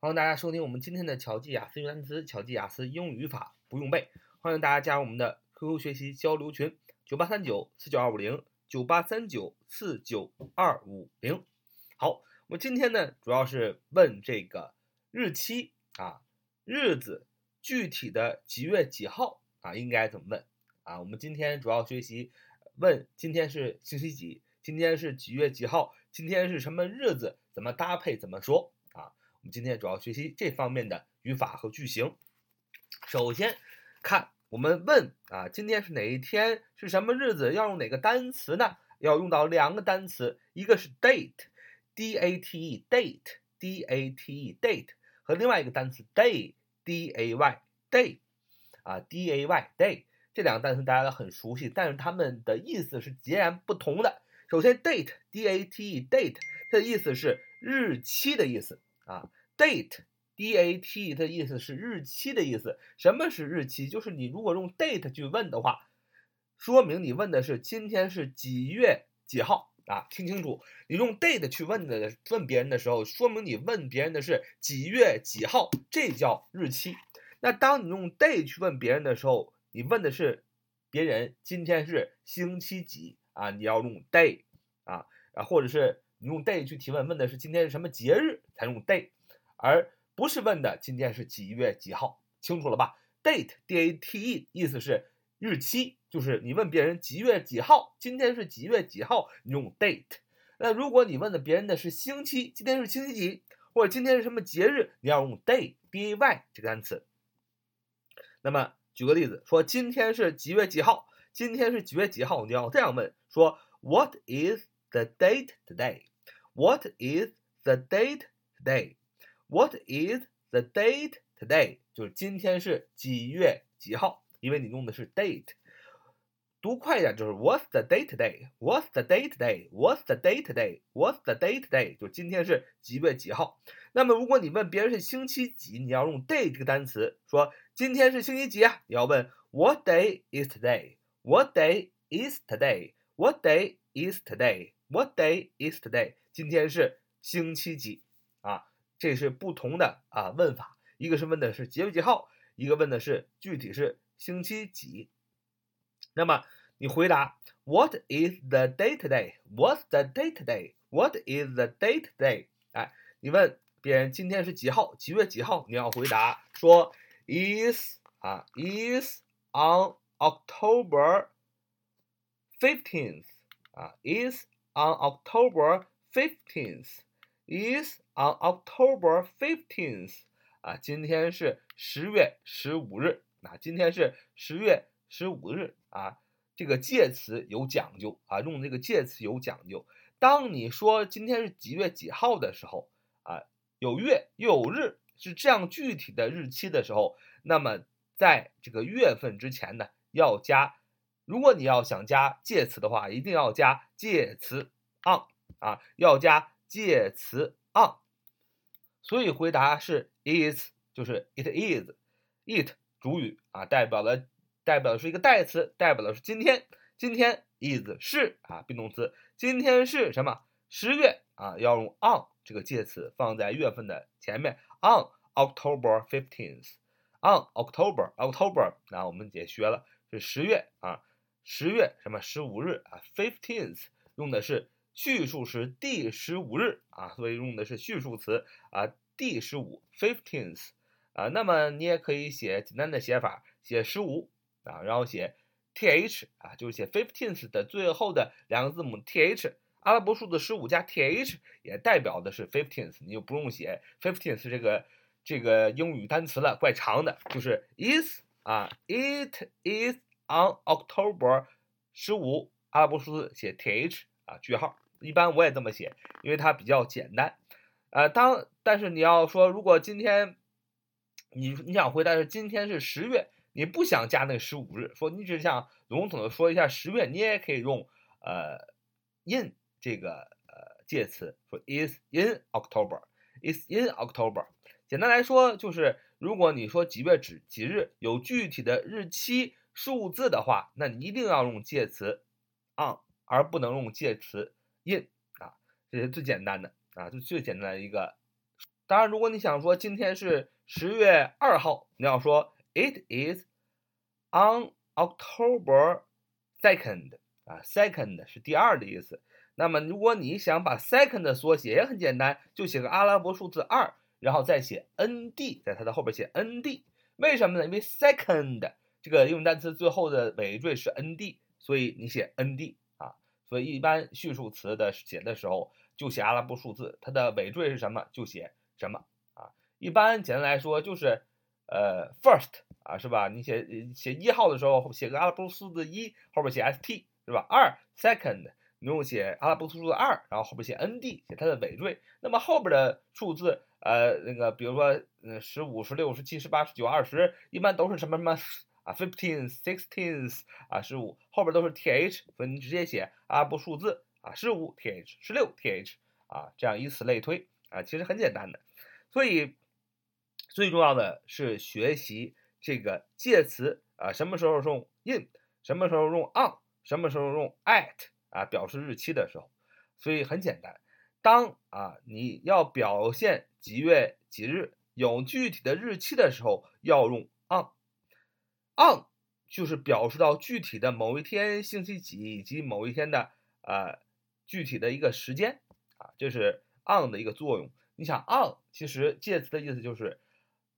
欢迎大家收听我们今天的巧记雅思英语单词、巧记雅思英语语法不用背。欢迎大家加入我们的 QQ 学习交流群：九八三九四九二五零九八三九四九二五零。好，我们今天呢主要是问这个日期啊，日子具体的几月几号啊，应该怎么问啊？我们今天主要学习问今天是星期几，今天是几月几号，今天是什么日子，怎么搭配，怎么说。今天主要学习这方面的语法和句型。首先看我们问啊，今天是哪一天？是什么日子？要用哪个单词呢？要用到两个单词，一个是 date，d a t e，date，d a t e，date，和另外一个单词 day，d a y，day，啊，d a y，day，这两个单词大家都很熟悉，但是它们的意思是截然不同的。首先 date，d a t e，date，它的意思是日期的意思。啊，date，d a t，它的意思是日期的意思。什么是日期？就是你如果用 date 去问的话，说明你问的是今天是几月几号啊？听清楚，你用 date 去问的问别人的时候，说明你问别人的是几月几号，这叫日期。那当你用 day 去问别人的时候，你问的是别人今天是星期几啊？你要用 day 啊啊，或者是。你用 day 去提问，问的是今天是什么节日，才用 day，而不是问的今天是几月几号，清楚了吧？date d a t e 意思是日期，就是你问别人几月几号，今天是几月几号，你用 date。那如果你问的别人的是星期，今天是星期几，或者今天是什么节日，你要用 day d a y 这个单词。那么举个例子，说今天是几月几号，今天是几月几号，你要这样问，说 What is the date today? What is the date today? What is the date today? 就是今天是几月几号？因为你用的是 date。读快一点，就是 What's the date today? What's the date today? What's the date today? What's the date today? 就今天是几月几号？那么如果你问别人是星期几，你要用 day 这个单词，说今天是星期几啊？你要问 What day is today? What day is today? What day is today? What day is today? 今天是星期几啊？ 这是不同的啊问法，一个是问的是几月几号，一个问的是具体是星期几。那么你回答 What is the day today? What's the day today? What is the day today? 哎，你问别人今天是几号？几月几号？你要回答说 is 啊 is on October fifteenth 啊 is on October fifteenth Is on October fifteenth 啊，今天是十月十五日啊，今天是十月十五日啊，这个介词有讲究啊，用这个介词有讲究。当你说今天是几月几号的时候啊，有月又有日，是这样具体的日期的时候，那么在这个月份之前呢，要加。如果你要想加介词的话，一定要加介词 on 啊，要加介词 on。所以回答是 is，就是 it is，it 主语啊，代表了代表的是一个代词，代表的是今天，今天 is 是啊，be 动词，今天是什么？十月啊，要用 on 这个介词放在月份的前面，on October fifteenth，on October，October，那我们也学了是十月啊。十月什么十五日啊？Fifteenth 用的是序数是第十五日啊，所以用的是序数词啊，第十五 Fifteenth 啊。那么你也可以写简单的写法，写十五啊，然后写 th 啊，就是写 Fifteenth 的最后的两个字母 th，阿拉伯数字十五加 th 也代表的是 Fifteenth，你就不用写 Fifteenth 这个这个英语单词了，怪长的，就是 is 啊，it is。on October 十五，阿拉伯数字写 th 啊，句号。一般我也这么写，因为它比较简单。呃，当但是你要说，如果今天你你想回答是今天是十月，你不想加那个十五日，说你只想笼统的说一下十月，你也可以用呃 in 这个呃介词，说 is in October，is in October。简单来说就是，如果你说几月几几日，有具体的日期。数字的话，那你一定要用介词 on，而不能用介词 in 啊，这是最简单的啊，就最简单的一个当然，如果你想说今天是十月二号，你要说 It is on October second 啊，second 是第二的意思。那么如果你想把 second 缩写也很简单，就写个阿拉伯数字二，然后再写 nd，在它的后边写 nd。为什么呢？因为 second 这个英文单词最后的尾缀是 nd，所以你写 nd。所以一般序数词的写的时候就写阿拉伯数字，它的尾缀是什么就写。什么啊？一般简单来说就是，呃，first 啊，是吧？你写写一号的时候写个阿拉伯数字一，后边写 st 是吧？二 second 你用写阿拉伯数字二，然后后边写 nd 写它的尾缀。那么后边的数字，呃，那个比如说，呃，十五、十六、十七、十八、十九、二十，一般都是什么什么啊？fifteen、sixteens 啊，十五后边都是 th，所以你直接写阿拉伯数字啊，十五 th，十六 th 啊，这样以此类推啊，其实很简单的。所以，最重要的是学习这个介词啊，什么时候用 in，什么时候用 on，什么时候用 at 啊，表示日期的时候。所以很简单，当啊你要表现几月几日有具体的日期的时候，要用 on on 就是表示到具体的某一天星期几以及某一天的呃具体的一个时间啊，这是 on 的一个作用。你想 on 其实介词的意思就是，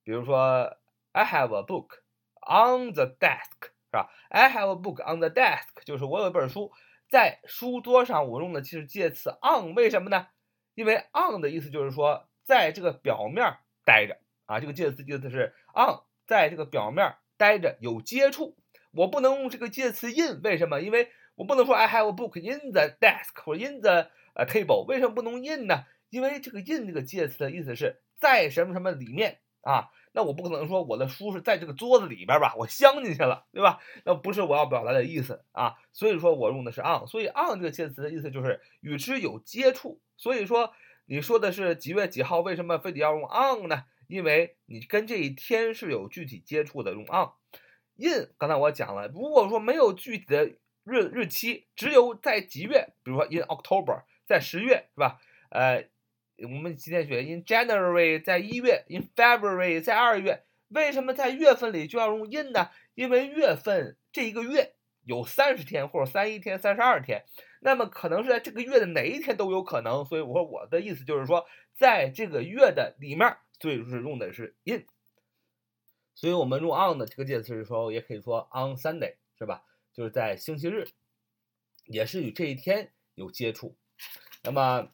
比如说 I have a book on the desk 是吧？I have a book on the desk 就是我有一本书在书桌上。我用的其实介词 on 为什么呢？因为 on 的意思就是说在这个表面待着啊。这个介词的意思是 on 在这个表面待着有接触。我不能用这个介词 in 为什么？因为我不能说 I have a book in the desk 或 in the table 为什么不能 in 呢？因为这个 in 这个介词的意思是在什么什么里面啊，那我不可能说我的书是在这个桌子里边吧，我镶进去了，对吧？那不是我要表达的意思啊，所以说我用的是 on，所以 on 这个介词的意思就是与之有接触。所以说你说的是几月几号，为什么非得要用 on 呢？因为你跟这一天是有具体接触的，用 on。in 刚才我讲了，如果说没有具体的日日期，只有在几月，比如说 in October，在十月，是吧？呃。我们今天学 in January 在一月，in February 在二月，为什么在月份里就要用 in 呢？因为月份这一个月有三十天或者三一天、三十二天，那么可能是在这个月的哪一天都有可能。所以我说我的意思就是说，在这个月的里面，最是用的是 in。所以我们用 on 的这个介词的时候，也可以说 on Sunday，是吧？就是在星期日，也是与这一天有接触。那么。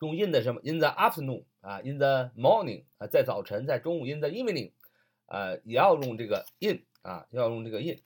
用 in 的什么？in the afternoon 啊，in the morning 啊，在早晨，在中午，in the evening，呃，也要用这个 in 啊，要用这个 in。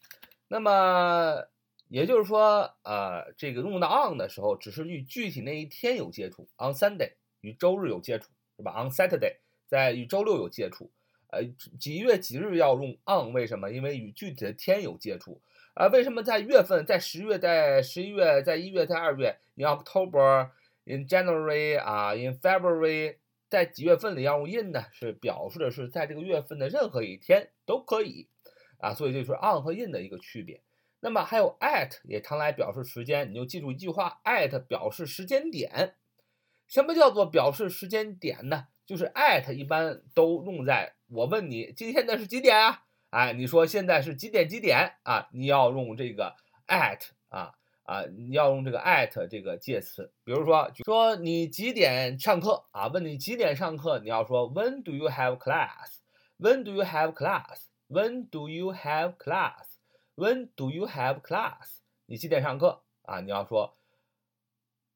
那么也就是说，呃，这个用到 on 的时候，只是与具体那一天有接触，on Sunday 与周日有接触，吧？on Saturday 在与周六有接触。呃，几月几日要用 on？为什么？因为与具体的天有接触。啊，为什么在月份，在十月，在十一月，在一月，在二月，in October？in January 啊，in February，在几月份里要用 in 呢？是表示的是在这个月份的任何一天都可以啊，所以就是 on 和 in 的一个区别。那么还有 at 也常来表示时间，你就记住一句话：at 表示时间点。什么叫做表示时间点呢？就是 at 一般都用在我问你今天的是几点啊？哎，你说现在是几点几点啊？你要用这个 at 啊。啊，你要用这个 at 这个介词，比如说说你几点上课啊？问你几点上课，你要说 When do you have class？When do you have class？When do you have class？When do you have class？你几点上课啊？你要说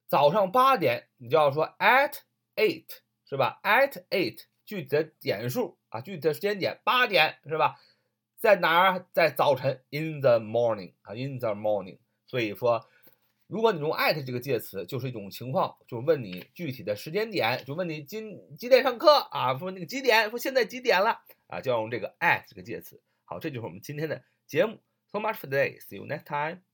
早上八点，你就要说 at eight，是吧？at eight，具体的点数啊，具体的时间点八点，是吧？在哪儿？在早晨，in the morning 啊，in the morning。所以说，如果你用 at 这个介词，就是一种情况，就问你具体的时间点，就问你今几点上课啊？说那个几点？说现在几点了啊？就要用这个 at 这个介词。好，这就是我们今天的节目。So much for today. See you next time.